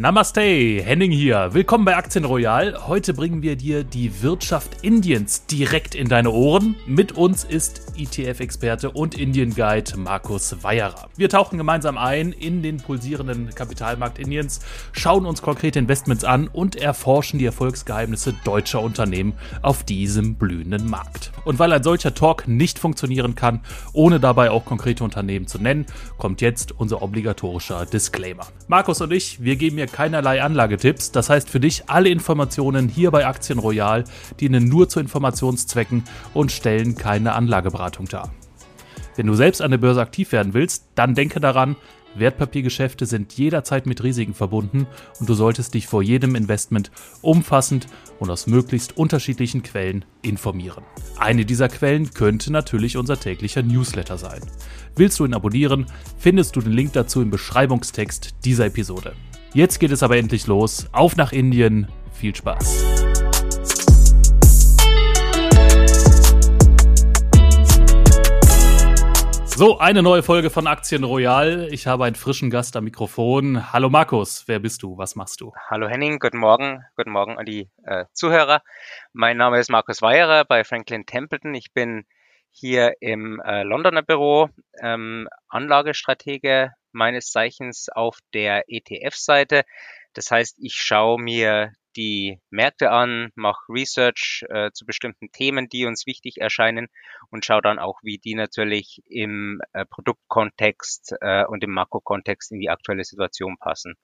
Namaste, Henning hier. Willkommen bei Aktien Royal. Heute bringen wir dir die Wirtschaft Indiens direkt in deine Ohren. Mit uns ist ETF-Experte und Indien-Guide Markus Weyerer. Wir tauchen gemeinsam ein in den pulsierenden Kapitalmarkt Indiens, schauen uns konkrete Investments an und erforschen die Erfolgsgeheimnisse deutscher Unternehmen auf diesem blühenden Markt. Und weil ein solcher Talk nicht funktionieren kann, ohne dabei auch konkrete Unternehmen zu nennen, kommt jetzt unser obligatorischer Disclaimer. Markus und ich, wir geben mir keinerlei Anlagetipps. Das heißt für dich alle Informationen hier bei Aktien Royal dienen nur zu Informationszwecken und stellen keine Anlageberatung dar. Wenn du selbst an der Börse aktiv werden willst, dann denke daran, Wertpapiergeschäfte sind jederzeit mit Risiken verbunden und du solltest dich vor jedem Investment umfassend und aus möglichst unterschiedlichen Quellen informieren. Eine dieser Quellen könnte natürlich unser täglicher Newsletter sein. Willst du ihn abonnieren, findest du den Link dazu im Beschreibungstext dieser Episode. Jetzt geht es aber endlich los. Auf nach Indien. Viel Spaß. So, eine neue Folge von Aktien Royal. Ich habe einen frischen Gast am Mikrofon. Hallo Markus, wer bist du? Was machst du? Hallo Henning, guten Morgen. Guten Morgen an die äh, Zuhörer. Mein Name ist Markus Weyerer bei Franklin Templeton. Ich bin hier im äh, Londoner Büro ähm, Anlagestratege meines Zeichens auf der ETF-Seite. Das heißt, ich schaue mir die Märkte an, mache Research äh, zu bestimmten Themen, die uns wichtig erscheinen und schaue dann auch, wie die natürlich im äh, Produktkontext äh, und im Makrokontext in die aktuelle Situation passen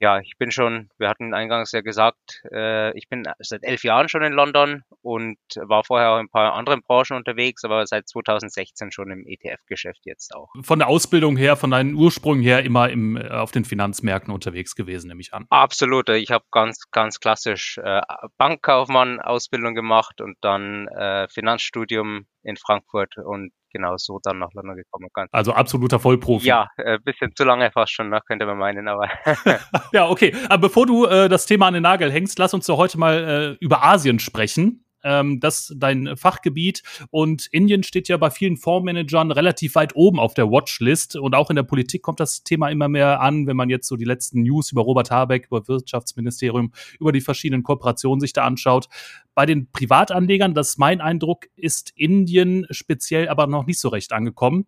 ja, ich bin schon, wir hatten eingangs ja gesagt, äh, ich bin seit elf Jahren schon in London und war vorher auch in ein paar anderen Branchen unterwegs, aber seit 2016 schon im ETF-Geschäft jetzt auch. Von der Ausbildung her, von deinen Ursprüngen her immer im, äh, auf den Finanzmärkten unterwegs gewesen, nehme ich an. Absolut. Ich habe ganz, ganz klassisch äh, Bankkaufmann-Ausbildung gemacht und dann äh, Finanzstudium in Frankfurt und genau so dann nach London gekommen. Ganz also absoluter Vollprofi. Ja, ein äh, bisschen zu lange fast schon, ne, könnte man meinen, aber. ja, okay. Aber bevor du äh, das Thema an den Nagel hängst, lass uns doch heute mal äh, über Asien sprechen ähm, das dein Fachgebiet. Und Indien steht ja bei vielen Fondsmanagern relativ weit oben auf der Watchlist. Und auch in der Politik kommt das Thema immer mehr an, wenn man jetzt so die letzten News über Robert Habeck, über Wirtschaftsministerium, über die verschiedenen Kooperationen sich da anschaut. Bei den Privatanlegern, das ist mein Eindruck, ist Indien speziell aber noch nicht so recht angekommen.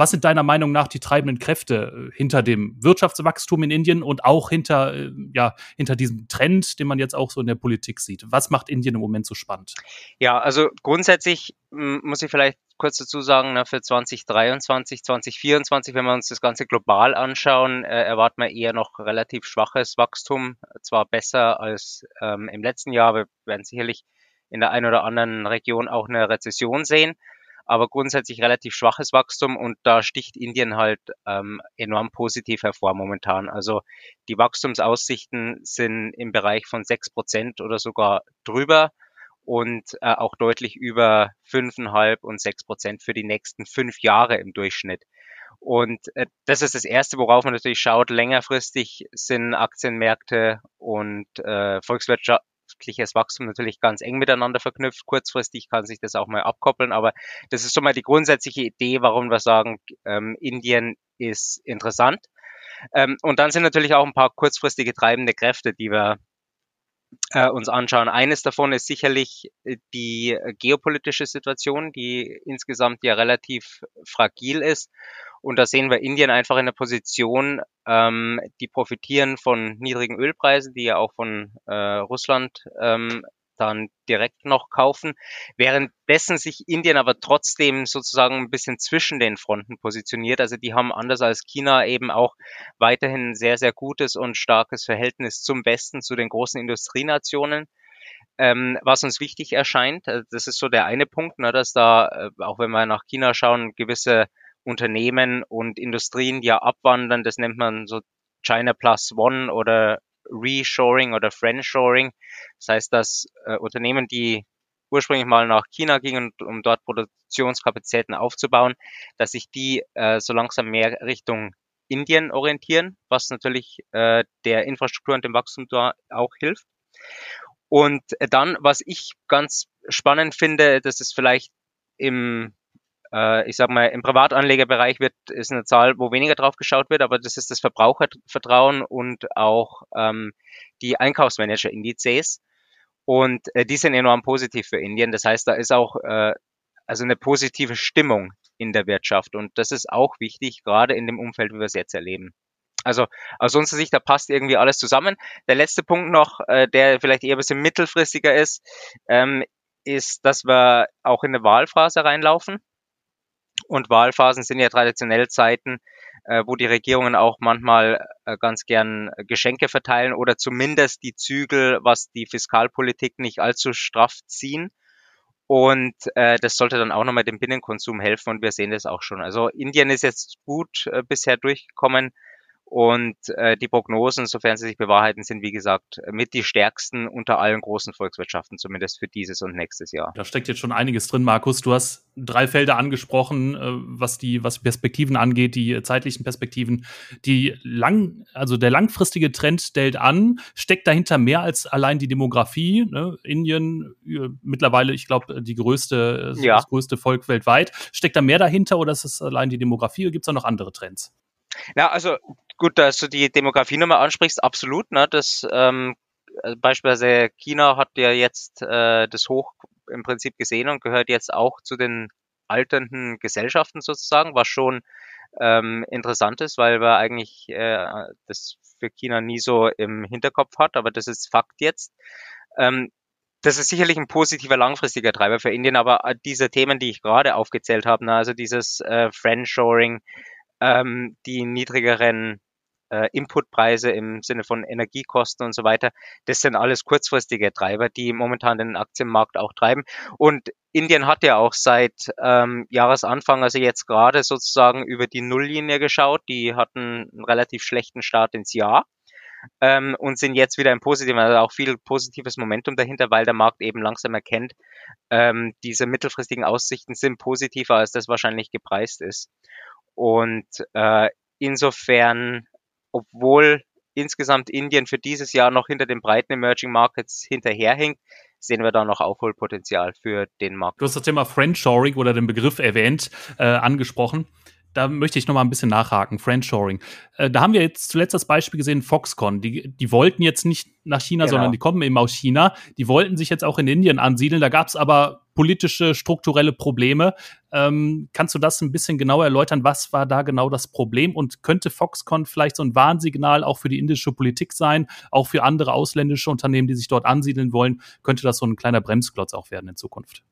Was sind deiner Meinung nach die treibenden Kräfte äh, hinter dem Wirtschaftswachstum in Indien und auch hinter, äh, ja, hinter diesem Trend, den man jetzt auch so in der Politik sieht? Was macht Indien im Moment so spannend? Ja, also grundsätzlich muss ich vielleicht kurz dazu sagen, na, für 2023, 2024, wenn wir uns das Ganze global anschauen, äh, erwarten wir eher noch relativ schwaches Wachstum. Zwar besser als ähm, im letzten Jahr, wir werden sicherlich in der einen oder anderen Region auch eine Rezession sehen aber grundsätzlich relativ schwaches Wachstum und da sticht Indien halt ähm, enorm positiv hervor momentan. Also die Wachstumsaussichten sind im Bereich von sechs Prozent oder sogar drüber und äh, auch deutlich über fünfeinhalb und sechs Prozent für die nächsten fünf Jahre im Durchschnitt. Und äh, das ist das Erste, worauf man natürlich schaut. Längerfristig sind Aktienmärkte und äh, Volkswirtschaft, wirtschaftliches Wachstum natürlich ganz eng miteinander verknüpft. Kurzfristig kann sich das auch mal abkoppeln, aber das ist schon mal die grundsätzliche Idee, warum wir sagen, ähm, Indien ist interessant. Ähm, und dann sind natürlich auch ein paar kurzfristige treibende Kräfte, die wir äh, uns anschauen. Eines davon ist sicherlich äh, die geopolitische Situation, die insgesamt ja relativ fragil ist und da sehen wir Indien einfach in der Position, ähm, die profitieren von niedrigen Ölpreisen, die ja auch von äh, Russland ähm, dann direkt noch kaufen, währenddessen sich Indien aber trotzdem sozusagen ein bisschen zwischen den Fronten positioniert. Also die haben anders als China eben auch weiterhin ein sehr, sehr gutes und starkes Verhältnis zum Westen, zu den großen Industrienationen. Ähm, was uns wichtig erscheint, also das ist so der eine Punkt, ne, dass da, äh, auch wenn wir nach China schauen, gewisse Unternehmen und Industrien ja abwandern. Das nennt man so China Plus One oder Reshoring oder Friendshoring. Das heißt, dass äh, Unternehmen, die ursprünglich mal nach China gingen, um dort Produktionskapazitäten aufzubauen, dass sich die äh, so langsam mehr Richtung Indien orientieren, was natürlich äh, der Infrastruktur und dem Wachstum da auch hilft. Und dann, was ich ganz spannend finde, das ist vielleicht im äh, ich sag mal, im Privatanlegerbereich wird, ist eine Zahl, wo weniger drauf geschaut wird, aber das ist das Verbrauchervertrauen und auch ähm, die Einkaufsmanager-Indizes. Und äh, die sind enorm positiv für Indien. Das heißt, da ist auch äh, also eine positive Stimmung in der Wirtschaft. Und das ist auch wichtig, gerade in dem Umfeld, wie wir es jetzt erleben. Also aus unserer Sicht, da passt irgendwie alles zusammen. Der letzte Punkt noch, äh, der vielleicht eher ein bisschen mittelfristiger ist, ähm, ist, dass wir auch in eine Wahlphase reinlaufen. Und Wahlphasen sind ja traditionell Zeiten, äh, wo die Regierungen auch manchmal äh, ganz gern Geschenke verteilen oder zumindest die Zügel, was die Fiskalpolitik nicht allzu straff ziehen. Und äh, das sollte dann auch nochmal dem Binnenkonsum helfen und wir sehen das auch schon. Also Indien ist jetzt gut äh, bisher durchgekommen und äh, die Prognosen, sofern sie sich bewahrheiten, sind wie gesagt mit die stärksten unter allen großen Volkswirtschaften, zumindest für dieses und nächstes Jahr. Da steckt jetzt schon einiges drin, Markus. Du hast drei Felder angesprochen, äh, was die was Perspektiven angeht, die zeitlichen Perspektiven. Die lang, also der langfristige Trend stellt an, steckt dahinter mehr als allein die Demografie. Ne? Indien äh, mittlerweile, ich glaube, die größte, ja. das größte Volk weltweit. Steckt da mehr dahinter oder ist es allein die Demografie oder gibt es da noch andere Trends? Ja, also gut, dass du die Demografie nochmal ansprichst, absolut. Ne? Das ähm, äh, beispielsweise China hat ja jetzt äh, das Hoch im Prinzip gesehen und gehört jetzt auch zu den alternden Gesellschaften sozusagen, was schon ähm, interessant ist, weil wir eigentlich äh, das für China nie so im Hinterkopf hat, aber das ist Fakt jetzt. Ähm, das ist sicherlich ein positiver langfristiger Treiber für Indien, aber diese Themen, die ich gerade aufgezählt habe, ne, also dieses äh, Friendshoring, ähm, die niedrigeren äh, Inputpreise im Sinne von Energiekosten und so weiter. Das sind alles kurzfristige Treiber, die momentan den Aktienmarkt auch treiben. Und Indien hat ja auch seit ähm, Jahresanfang, also jetzt gerade sozusagen über die Nulllinie geschaut. Die hatten einen relativ schlechten Start ins Jahr. Ähm, und sind jetzt wieder im Positiven, also auch viel positives Momentum dahinter, weil der Markt eben langsam erkennt, ähm, diese mittelfristigen Aussichten sind positiver, als das wahrscheinlich gepreist ist. Und äh, insofern obwohl insgesamt Indien für dieses Jahr noch hinter den breiten Emerging Markets hinterherhinkt, sehen wir da noch Aufholpotenzial für den Markt. Du hast das Thema Friendshoring oder den Begriff erwähnt, äh, angesprochen. Da möchte ich noch mal ein bisschen nachhaken. Friendshoring. Äh, da haben wir jetzt zuletzt das Beispiel gesehen, Foxconn. Die, die wollten jetzt nicht nach China, genau. sondern die kommen eben aus China. Die wollten sich jetzt auch in Indien ansiedeln. Da gab es aber politische, strukturelle Probleme. Ähm, kannst du das ein bisschen genauer erläutern? Was war da genau das Problem? Und könnte Foxconn vielleicht so ein Warnsignal auch für die indische Politik sein, auch für andere ausländische Unternehmen, die sich dort ansiedeln wollen? Könnte das so ein kleiner Bremsklotz auch werden in Zukunft?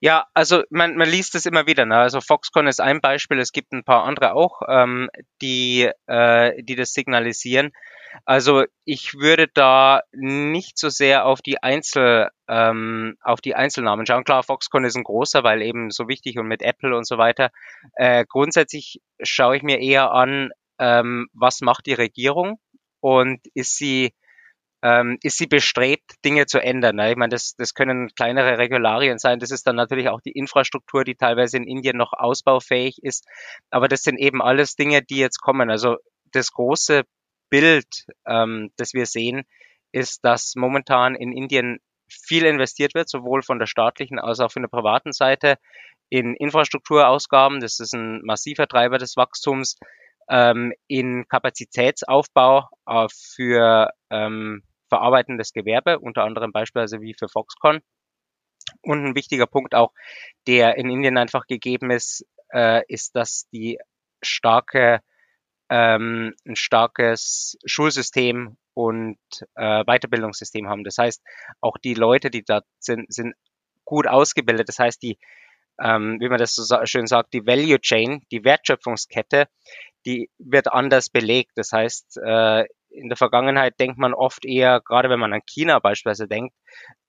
Ja, also man, man liest es immer wieder. Ne? Also Foxconn ist ein Beispiel, es gibt ein paar andere auch, ähm, die, äh, die das signalisieren. Also ich würde da nicht so sehr auf die Einzel, ähm, auf die Einzelnamen schauen. Klar, Foxconn ist ein großer, weil eben so wichtig und mit Apple und so weiter. Äh, grundsätzlich schaue ich mir eher an, ähm, was macht die Regierung und ist sie ähm, ist sie bestrebt, Dinge zu ändern. Ne? Ich meine, das, das können kleinere Regularien sein. Das ist dann natürlich auch die Infrastruktur, die teilweise in Indien noch ausbaufähig ist. Aber das sind eben alles Dinge, die jetzt kommen. Also das große Bild, ähm, das wir sehen, ist, dass momentan in Indien viel investiert wird, sowohl von der staatlichen als auch von der privaten Seite in Infrastrukturausgaben. Das ist ein massiver Treiber des Wachstums. Ähm, in Kapazitätsaufbau äh, für ähm, verarbeitendes Gewerbe, unter anderem beispielsweise wie für Foxconn. Und ein wichtiger Punkt auch, der in Indien einfach gegeben ist, äh, ist, dass die starke ähm, ein starkes Schulsystem und äh, Weiterbildungssystem haben. Das heißt, auch die Leute, die da sind, sind gut ausgebildet. Das heißt, die, ähm, wie man das so schön sagt, die Value Chain, die Wertschöpfungskette, die wird anders belegt. Das heißt, äh, in der Vergangenheit denkt man oft eher, gerade wenn man an China beispielsweise denkt,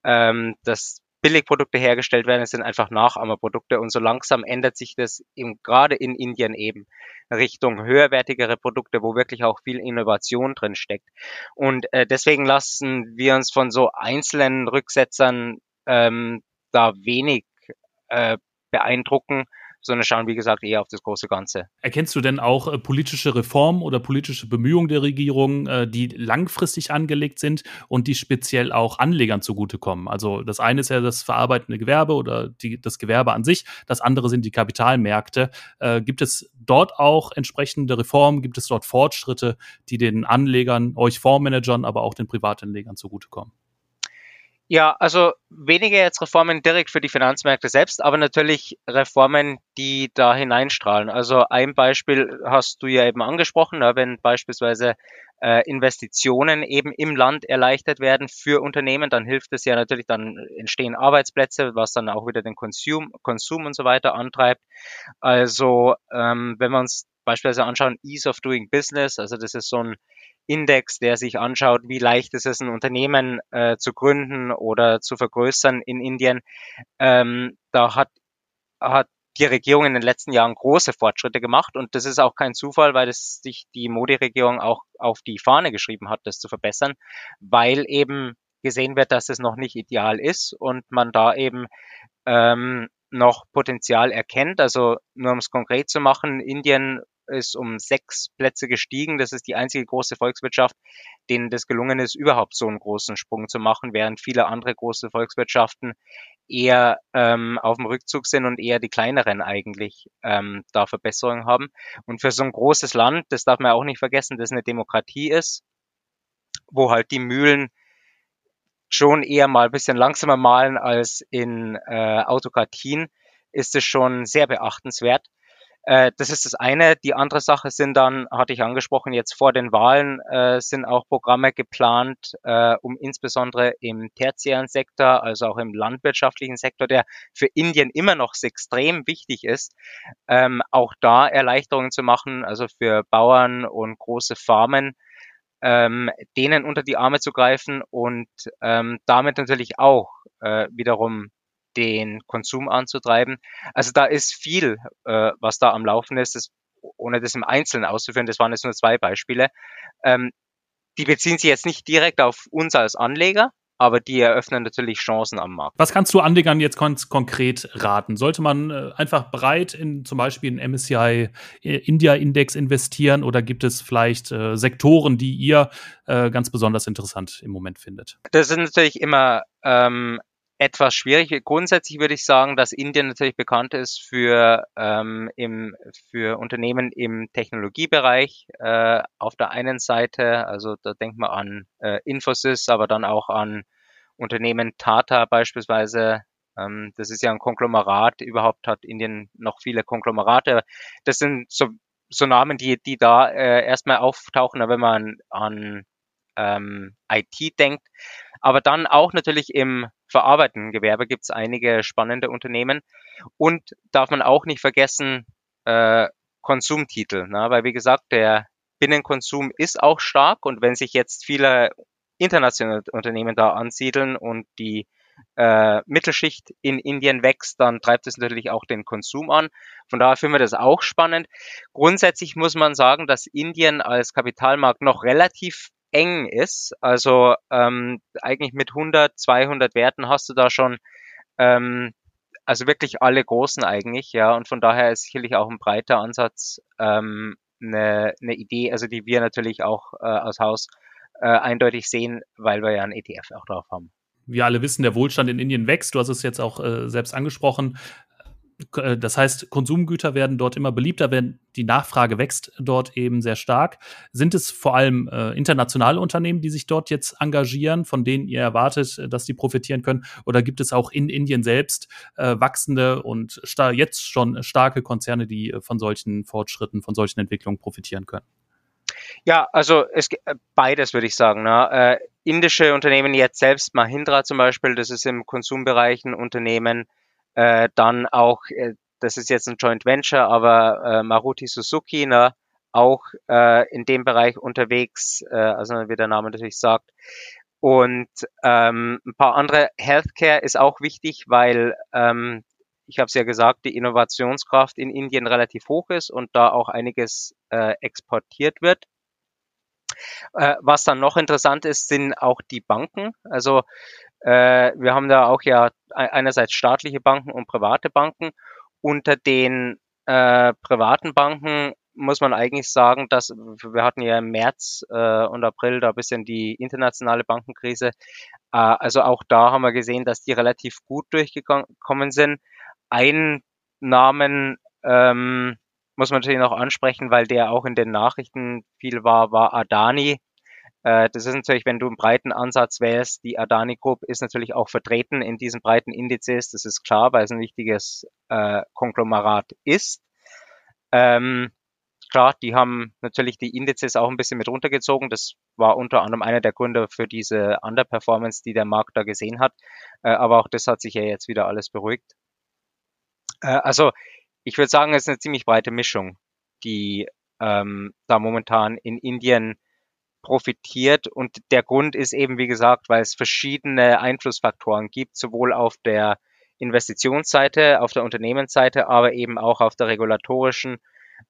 ähm, dass Billigprodukte hergestellt werden, es sind einfach Nachahmerprodukte und so langsam ändert sich das eben gerade in Indien eben Richtung höherwertigere Produkte, wo wirklich auch viel Innovation drin steckt. Und äh, deswegen lassen wir uns von so einzelnen Rücksetzern ähm, da wenig äh, beeindrucken, sondern schauen, wie gesagt, eher auf das große Ganze. Erkennst du denn auch äh, politische Reformen oder politische Bemühungen der Regierung, äh, die langfristig angelegt sind und die speziell auch Anlegern zugutekommen? Also das eine ist ja das verarbeitende Gewerbe oder die, das Gewerbe an sich, das andere sind die Kapitalmärkte. Äh, gibt es dort auch entsprechende Reformen? Gibt es dort Fortschritte, die den Anlegern, euch Fondsmanagern, aber auch den Privatanlegern zugutekommen? Ja, also weniger jetzt Reformen direkt für die Finanzmärkte selbst, aber natürlich Reformen, die da hineinstrahlen. Also ein Beispiel hast du ja eben angesprochen, wenn beispielsweise äh, Investitionen eben im Land erleichtert werden für Unternehmen, dann hilft es ja natürlich, dann entstehen Arbeitsplätze, was dann auch wieder den Konsum, Konsum und so weiter antreibt. Also ähm, wenn wir uns beispielsweise anschauen, Ease of Doing Business, also das ist so ein Index, der sich anschaut, wie leicht ist es, ein Unternehmen äh, zu gründen oder zu vergrößern in Indien. Ähm, da hat, hat die Regierung in den letzten Jahren große Fortschritte gemacht und das ist auch kein Zufall, weil es sich die Modi-Regierung auch auf die Fahne geschrieben hat, das zu verbessern, weil eben gesehen wird, dass es noch nicht ideal ist und man da eben ähm, noch Potenzial erkennt. Also nur um es konkret zu machen, Indien ist um sechs Plätze gestiegen. Das ist die einzige große Volkswirtschaft, denen das gelungen ist, überhaupt so einen großen Sprung zu machen, während viele andere große Volkswirtschaften eher ähm, auf dem Rückzug sind und eher die kleineren eigentlich ähm, da Verbesserungen haben. Und für so ein großes Land, das darf man auch nicht vergessen, das eine Demokratie ist, wo halt die Mühlen schon eher mal ein bisschen langsamer malen als in äh, Autokratien, ist es schon sehr beachtenswert. Äh, das ist das eine. Die andere Sache sind dann, hatte ich angesprochen, jetzt vor den Wahlen äh, sind auch Programme geplant, äh, um insbesondere im tertiären Sektor, also auch im landwirtschaftlichen Sektor, der für Indien immer noch extrem wichtig ist, ähm, auch da Erleichterungen zu machen, also für Bauern und große Farmen, ähm, denen unter die Arme zu greifen und ähm, damit natürlich auch äh, wiederum den Konsum anzutreiben. Also da ist viel, äh, was da am Laufen ist, das, ohne das im Einzelnen auszuführen. Das waren jetzt nur zwei Beispiele. Ähm, die beziehen sich jetzt nicht direkt auf uns als Anleger, aber die eröffnen natürlich Chancen am Markt. Was kannst du Anlegern jetzt kon konkret raten? Sollte man äh, einfach breit in zum Beispiel in MSCI äh, India Index investieren oder gibt es vielleicht äh, Sektoren, die ihr äh, ganz besonders interessant im Moment findet? Das ist natürlich immer ähm, etwas schwierig. Grundsätzlich würde ich sagen, dass Indien natürlich bekannt ist für, ähm, im, für Unternehmen im Technologiebereich. Äh, auf der einen Seite, also da denkt man an äh, Infosys, aber dann auch an Unternehmen Tata beispielsweise. Ähm, das ist ja ein Konglomerat. Überhaupt hat Indien noch viele Konglomerate. Das sind so, so Namen, die, die da äh, erstmal auftauchen, wenn man an ähm, IT denkt. Aber dann auch natürlich im verarbeitenden Gewerbe gibt es einige spannende Unternehmen. Und darf man auch nicht vergessen, äh, Konsumtitel. Ne? Weil wie gesagt, der Binnenkonsum ist auch stark und wenn sich jetzt viele internationale Unternehmen da ansiedeln und die äh, Mittelschicht in Indien wächst, dann treibt es natürlich auch den Konsum an. Von daher finden wir das auch spannend. Grundsätzlich muss man sagen, dass Indien als Kapitalmarkt noch relativ eng ist. Also ähm, eigentlich mit 100, 200 Werten hast du da schon ähm, also wirklich alle großen eigentlich, ja. Und von daher ist sicherlich auch ein breiter Ansatz ähm, eine, eine Idee, also die wir natürlich auch äh, aus Haus äh, eindeutig sehen, weil wir ja ein ETF auch drauf haben wir alle wissen, der Wohlstand in Indien wächst. Du hast es jetzt auch äh, selbst angesprochen. Äh, das heißt, Konsumgüter werden dort immer beliebter, wenn die Nachfrage wächst dort eben sehr stark. Sind es vor allem äh, internationale Unternehmen, die sich dort jetzt engagieren, von denen ihr erwartet, äh, dass die profitieren können? Oder gibt es auch in Indien selbst äh, wachsende und jetzt schon starke Konzerne, die äh, von solchen Fortschritten, von solchen Entwicklungen profitieren können? Ja, also es beides würde ich sagen. Ne? Äh, indische Unternehmen jetzt selbst, Mahindra zum Beispiel, das ist im Konsumbereich ein Unternehmen, äh, dann auch, äh, das ist jetzt ein Joint Venture, aber äh, Maruti Suzuki, ne, auch äh, in dem Bereich unterwegs, äh, also wie der Name natürlich sagt. Und ähm, ein paar andere Healthcare ist auch wichtig, weil ähm, ich habe es ja gesagt, die Innovationskraft in Indien relativ hoch ist und da auch einiges äh, exportiert wird. Äh, was dann noch interessant ist, sind auch die Banken. Also äh, wir haben da auch ja einerseits staatliche Banken und private Banken. unter den äh, privaten Banken muss man eigentlich sagen, dass wir hatten ja im März äh, und April da ein bisschen die internationale Bankenkrise. Äh, also auch da haben wir gesehen, dass die relativ gut durchgekommen sind. Ein Namen ähm, muss man natürlich noch ansprechen, weil der auch in den Nachrichten viel war, war Adani. Äh, das ist natürlich, wenn du einen breiten Ansatz wählst, die Adani Group ist natürlich auch vertreten in diesen breiten Indizes. Das ist klar, weil es ein wichtiges äh, Konglomerat ist. Ähm, klar, die haben natürlich die Indizes auch ein bisschen mit runtergezogen. Das war unter anderem einer der Gründe für diese Underperformance, die der Markt da gesehen hat. Äh, aber auch das hat sich ja jetzt wieder alles beruhigt. Äh, also ich würde sagen, es ist eine ziemlich breite Mischung, die ähm, da momentan in Indien profitiert. Und der Grund ist eben, wie gesagt, weil es verschiedene Einflussfaktoren gibt, sowohl auf der Investitionsseite, auf der Unternehmensseite, aber eben auch auf der regulatorischen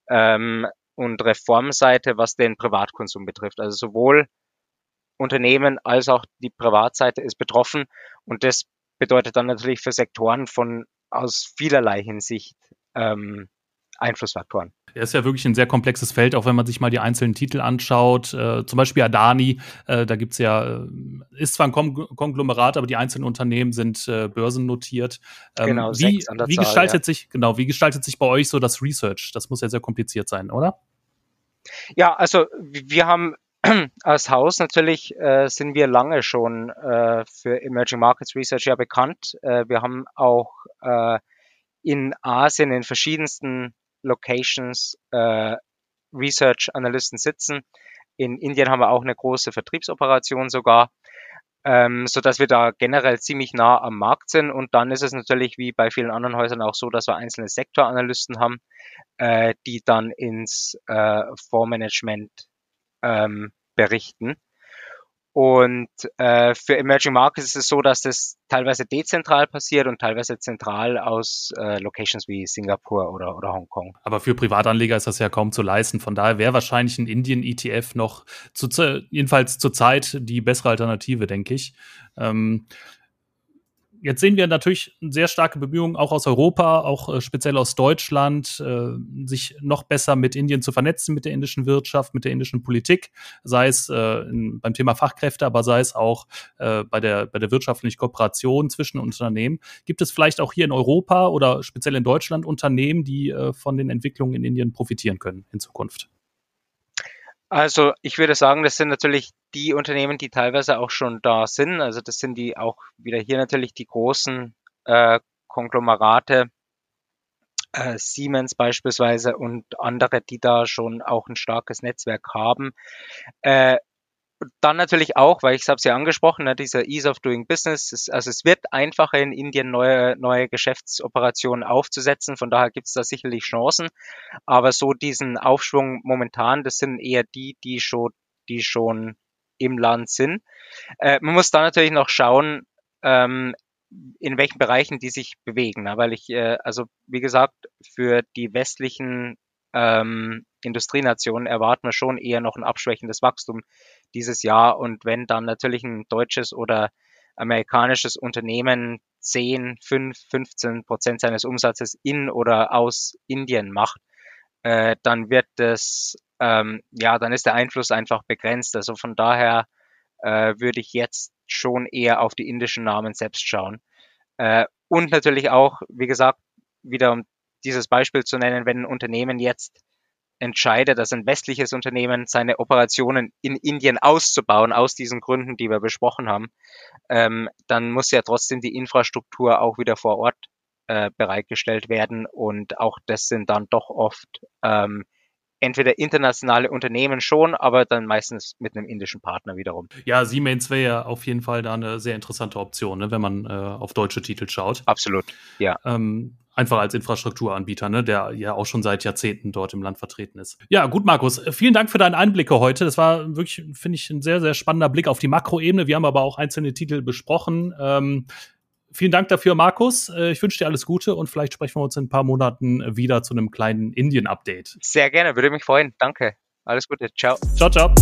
ähm, und Reformseite, was den Privatkonsum betrifft. Also sowohl Unternehmen als auch die Privatseite ist betroffen und das bedeutet dann natürlich für Sektoren von aus vielerlei Hinsicht ähm, Einflussfaktoren. Er ist ja wirklich ein sehr komplexes Feld, auch wenn man sich mal die einzelnen Titel anschaut. Äh, zum Beispiel Adani, äh, da gibt's ja, äh, ist zwar ein Kon Konglomerat, aber die einzelnen Unternehmen sind äh, börsennotiert. Ähm, genau, wie, wie Zahl, gestaltet ja. sich, genau, wie gestaltet sich bei euch so das Research? Das muss ja sehr kompliziert sein, oder? Ja, also wir haben als Haus natürlich äh, sind wir lange schon äh, für Emerging Markets Research ja bekannt. Äh, wir haben auch äh, in Asien in verschiedensten Locations äh, Research Analysten sitzen. In Indien haben wir auch eine große Vertriebsoperation sogar, ähm, so dass wir da generell ziemlich nah am Markt sind. Und dann ist es natürlich wie bei vielen anderen Häusern auch so, dass wir einzelne Sektoranalysten haben, äh, die dann ins äh, Fondsmanagement ähm, berichten. Und äh, für Emerging Markets ist es so, dass das teilweise dezentral passiert und teilweise zentral aus äh, Locations wie Singapur oder, oder Hongkong. Aber für Privatanleger ist das ja kaum zu leisten. Von daher wäre wahrscheinlich ein Indien-ETF noch zu, jedenfalls zurzeit die bessere Alternative, denke ich. Ähm, Jetzt sehen wir natürlich sehr starke Bemühungen auch aus Europa, auch äh, speziell aus Deutschland, äh, sich noch besser mit Indien zu vernetzen, mit der indischen Wirtschaft, mit der indischen Politik, sei es äh, in, beim Thema Fachkräfte, aber sei es auch äh, bei, der, bei der wirtschaftlichen Kooperation zwischen Unternehmen. Gibt es vielleicht auch hier in Europa oder speziell in Deutschland Unternehmen, die äh, von den Entwicklungen in Indien profitieren können in Zukunft? Also ich würde sagen, das sind natürlich die Unternehmen, die teilweise auch schon da sind. Also das sind die auch wieder hier natürlich die großen äh, Konglomerate, äh, Siemens beispielsweise und andere, die da schon auch ein starkes Netzwerk haben. Äh, dann natürlich auch, weil ich habe es ja angesprochen, ne, dieser Ease of Doing Business, ist, also es wird einfacher in Indien neue, neue Geschäftsoperationen aufzusetzen, von daher gibt es da sicherlich Chancen, aber so diesen Aufschwung momentan, das sind eher die, die schon, die schon im Land sind. Äh, man muss da natürlich noch schauen, ähm, in welchen Bereichen die sich bewegen, ne? weil ich, äh, also wie gesagt, für die westlichen ähm, Industrienationen erwarten wir schon eher noch ein abschwächendes Wachstum dieses Jahr. Und wenn dann natürlich ein deutsches oder amerikanisches Unternehmen 10, 5, 15 Prozent seines Umsatzes in oder aus Indien macht, äh, dann wird das, ähm, ja, dann ist der Einfluss einfach begrenzt. Also von daher äh, würde ich jetzt schon eher auf die indischen Namen selbst schauen. Äh, und natürlich auch, wie gesagt, wieder um dieses Beispiel zu nennen, wenn ein Unternehmen jetzt entscheidet, dass ein westliches Unternehmen seine Operationen in Indien auszubauen, aus diesen Gründen, die wir besprochen haben, ähm, dann muss ja trotzdem die Infrastruktur auch wieder vor Ort äh, bereitgestellt werden. Und auch das sind dann doch oft ähm, entweder internationale Unternehmen schon, aber dann meistens mit einem indischen Partner wiederum. Ja, Siemens wäre ja auf jeden Fall da eine sehr interessante Option, ne, wenn man äh, auf deutsche Titel schaut. Absolut, ja. Ähm, einfach als Infrastrukturanbieter, ne, der ja auch schon seit Jahrzehnten dort im Land vertreten ist. Ja, gut, Markus, vielen Dank für deine Einblicke heute. Das war wirklich, finde ich, ein sehr, sehr spannender Blick auf die Makroebene. Wir haben aber auch einzelne Titel besprochen. Ähm, vielen Dank dafür, Markus. Äh, ich wünsche dir alles Gute und vielleicht sprechen wir uns in ein paar Monaten wieder zu einem kleinen Indien-Update. Sehr gerne, würde mich freuen. Danke. Alles Gute. Ciao. Ciao, ciao.